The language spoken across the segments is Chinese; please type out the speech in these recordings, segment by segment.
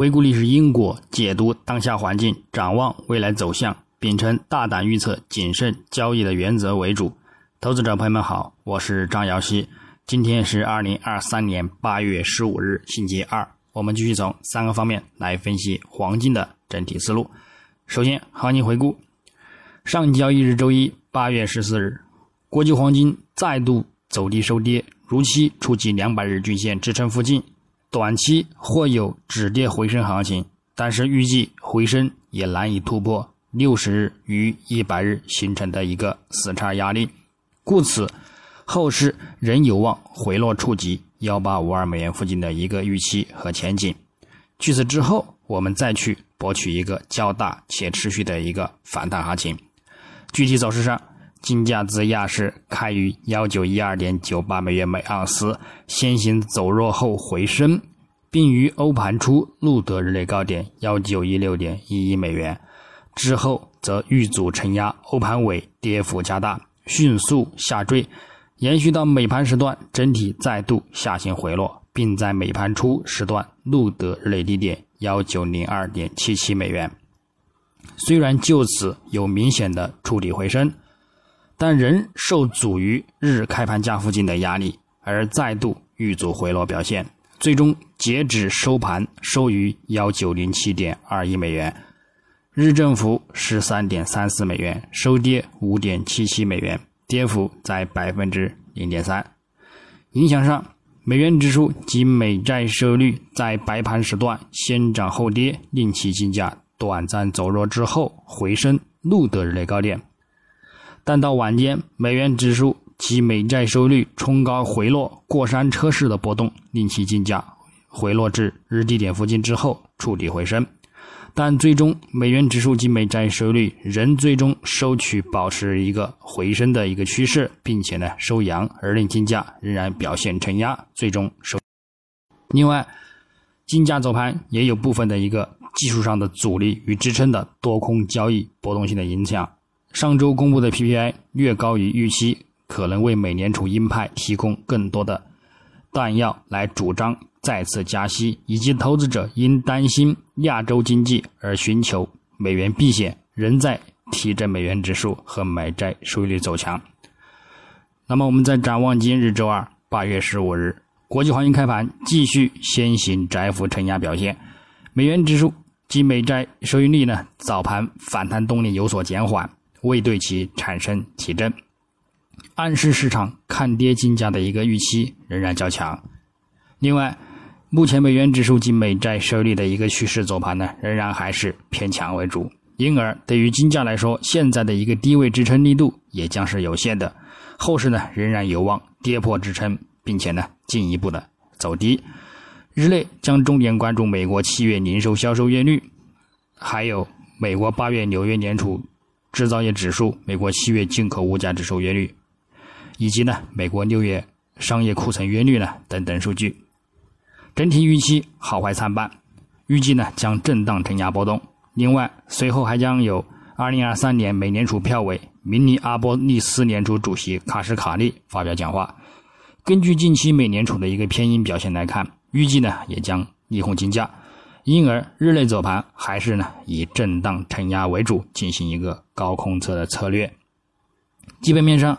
回顾历史因果，解读当下环境，展望未来走向，秉承大胆预测、谨慎交易的原则为主。投资者朋友们好，我是张瑶希。今天是二零二三年八月十五日，星期二。我们继续从三个方面来分析黄金的整体思路。首先，行情回顾：上交易日周一，八月十四日，国际黄金再度走低收跌，如期触及两百日均线支撑附近。短期或有止跌回升行情，但是预计回升也难以突破六十日与一百日形成的一个死叉压力，故此后市仍有望回落触及幺八五二美元附近的一个预期和前景。据此之后，我们再去博取一个较大且持续的一个反弹行情。具体走势上。金价自亚市开于幺九一二点九八美元每盎司，先行走弱后回升，并于欧盘初录得日内高点幺九一六点一一美元，之后则遇阻承压，欧盘尾跌幅加大，迅速下坠，延续到美盘时段，整体再度下行回落，并在美盘初时段录得日内低点幺九零二点七七美元。虽然就此有明显的触底回升。但仍受阻于日开盘价附近的压力，而再度遇阻回落表现，最终截止收盘收于幺九零七点二一美元，日振幅十三点三四美元，收跌五点七七美元，跌幅在百分之零点三。影响上，美元指数及美债收益率在白盘时段先涨后跌，令其金价短暂走弱之后回升，录得日内高点。但到晚间，美元指数及美债收益率冲高回落，过山车式的波动令其金价回落至日低点附近之后触底回升，但最终美元指数及美债收益率仍最终收取保持一个回升的一个趋势，并且呢收阳，而令金价仍然表现承压，最终收。另外，金价走盘也有部分的一个技术上的阻力与支撑的多空交易波动性的影响。上周公布的 PPI 略高于预期，可能为美联储鹰派提供更多的弹药来主张再次加息，以及投资者因担心亚洲经济而寻求美元避险，仍在提振美元指数和美债收益率走强。那么，我们再展望今日周二八月十五日，国际黄金开盘继续先行窄幅承压表现，美元指数及美债收益率呢早盘反弹动力有所减缓。未对其产生提振，暗示市场看跌金价的一个预期仍然较强。另外，目前美元指数及美债收益率的一个趋势走盘呢，仍然还是偏强为主。因而，对于金价来说，现在的一个低位支撑力度也将是有限的。后市呢，仍然有望跌破支撑，并且呢，进一步的走低。日内将重点关注美国七月零售销售月率，还有美国八月纽约联储。制造业指数、美国七月进口物价指数月率，以及呢美国六月商业库存月率呢等等数据，整体预期好坏参半，预计呢将震荡承压波动。另外，随后还将有二零二三年美联储票委明尼阿波利斯联储主席卡什卡利发表讲话。根据近期美联储的一个偏鹰表现来看，预计呢也将利空金价。因而，日内走盘还是呢以震荡承压为主，进行一个高空测的策略。基本面上，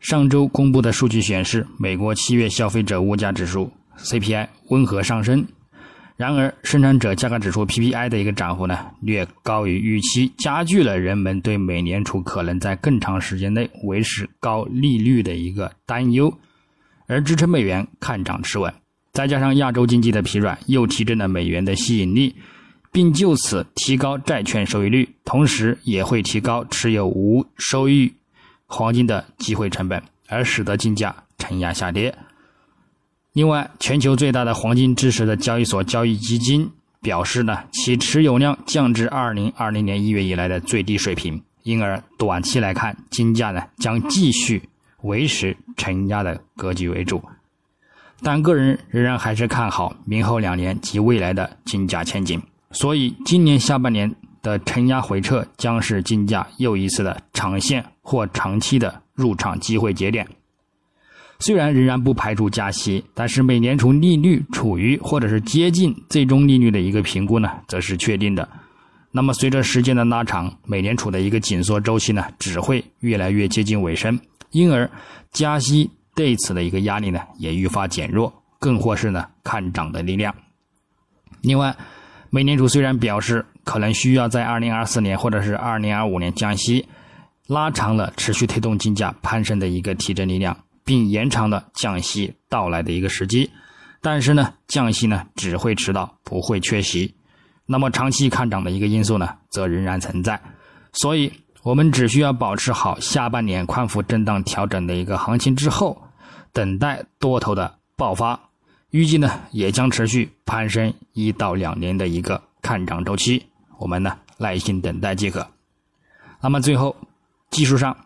上周公布的数据显示，美国七月消费者物价指数 CPI 温和上升，然而生产者价格指数 PPI 的一个涨幅呢略高于预期，加剧了人们对美联储可能在更长时间内维持高利率的一个担忧，而支撑美元看涨持稳。再加上亚洲经济的疲软，又提振了美元的吸引力，并就此提高债券收益率，同时也会提高持有无收益黄金的机会成本，而使得金价承压下跌。另外，全球最大的黄金支持的交易所交易基金表示呢，其持有量降至二零二零年一月以来的最低水平，因而短期来看，金价呢将继续维持承压的格局为主。但个人仍然还是看好明后两年及未来的金价前景，所以今年下半年的承压回撤将是金价又一次的长线或长期的入场机会节点。虽然仍然不排除加息，但是美联储利率处于或者是接近最终利率的一个评估呢，则是确定的。那么随着时间的拉长，美联储的一个紧缩周期呢，只会越来越接近尾声，因而加息对此的一个压力呢，也愈发减弱，更或是呢看涨的力量。另外，美联储虽然表示可能需要在二零二四年或者是二零二五年降息，拉长了持续推动金价攀升的一个提振力量，并延长了降息到来的一个时机，但是呢，降息呢只会迟到，不会缺席。那么长期看涨的一个因素呢，则仍然存在，所以我们只需要保持好下半年宽幅震荡调整的一个行情之后，等待多头的爆发，预计呢也将持续攀升一到两年的一个看涨周期，我们呢耐心等待即可。那么最后，技术上，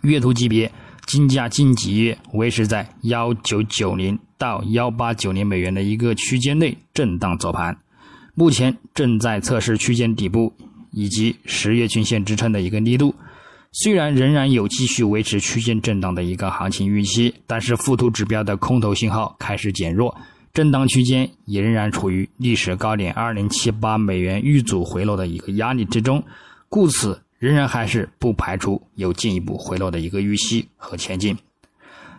月图级别金价近几月维持在幺九九零到幺八九零美元的一个区间内震荡走盘。目前正在测试区间底部以及十月均线支撑的一个力度，虽然仍然有继续维持区间震荡的一个行情预期，但是附图指标的空头信号开始减弱，震荡区间也仍然处于历史高点二零七八美元遇阻回落的一个压力之中，故此仍然还是不排除有进一步回落的一个预期和前进。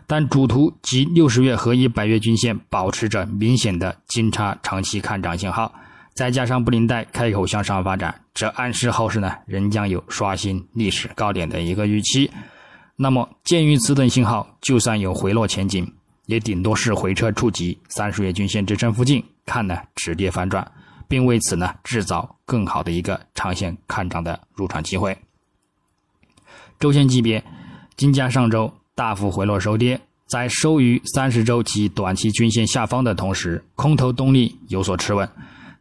但主图及六十月和一百月均线保持着明显的金叉长期看涨信号。再加上布林带开口向上发展，这暗示后市呢仍将有刷新历史高点的一个预期。那么，鉴于此等信号，就算有回落前景，也顶多是回撤触及三十月均线支撑附近，看呢止跌反转，并为此呢制造更好的一个长线看涨的入场机会。周线级别，金价上周大幅回落收跌，在收于三十周及短期均线下方的同时，空头动力有所持稳。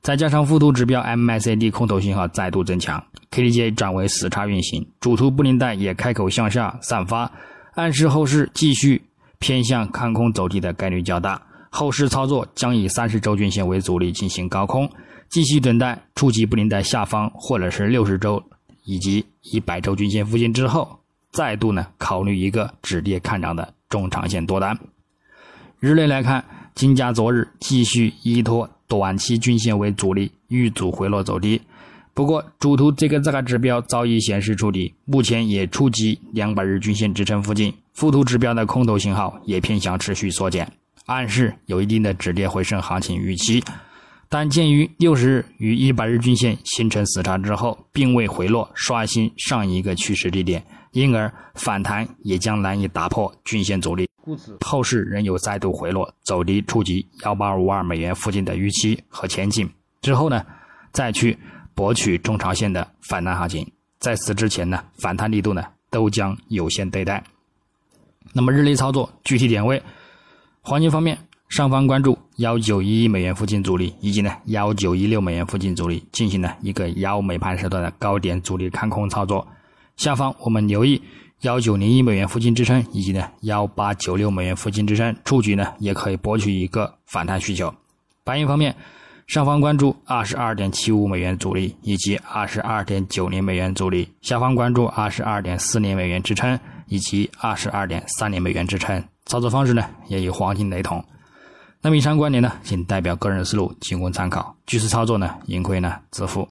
再加上复图指标 MACD 空头信号再度增强，KDJ 转为死叉运行，主图布林带也开口向下散发，暗示后市继续偏向看空走低的概率较大。后市操作将以三十周均线为阻力进行高空，继续等待触及布林带下方或者是六十周以及一百周均线附近之后，再度呢考虑一个止跌看涨的中长线多单。日内来看，金价昨日继续依托。短期均线为主力，遇阻回落走低。不过，主图这个这个指标早已显示触底，目前也触及两百日均线支撑附近。附图指标的空头信号也偏向持续缩减，暗示有一定的止跌回升行情预期。但鉴于六十日与一百日均线形成死叉之后，并未回落刷新上一个趋势低点，因而反弹也将难以打破均线阻力。故此，后市仍有再度回落、走低、触及幺八五二美元附近的预期和前景。之后呢，再去博取中长线的反弹行情。在此之前呢，反弹力度呢都将有限对待。那么日内操作具体点位，黄金方面，上方关注幺九一亿美元附近阻力，以及呢幺九一六美元附近阻力，进行了一个幺美盘时段的高点阻力看空操作。下方我们留意。幺九零一美元附近支撑，以及呢幺八九六美元附近支撑，出局呢也可以博取一个反弹需求。白银方面，上方关注二十二点七五美元阻力，以及二十二点九零美元阻力；下方关注二十二点四零美元支撑，以及二十二点三零美元支撑。操作方式呢也与黄金雷同。那么以上观点呢，仅代表个人思路，仅供参考。据此操作呢，盈亏呢自负。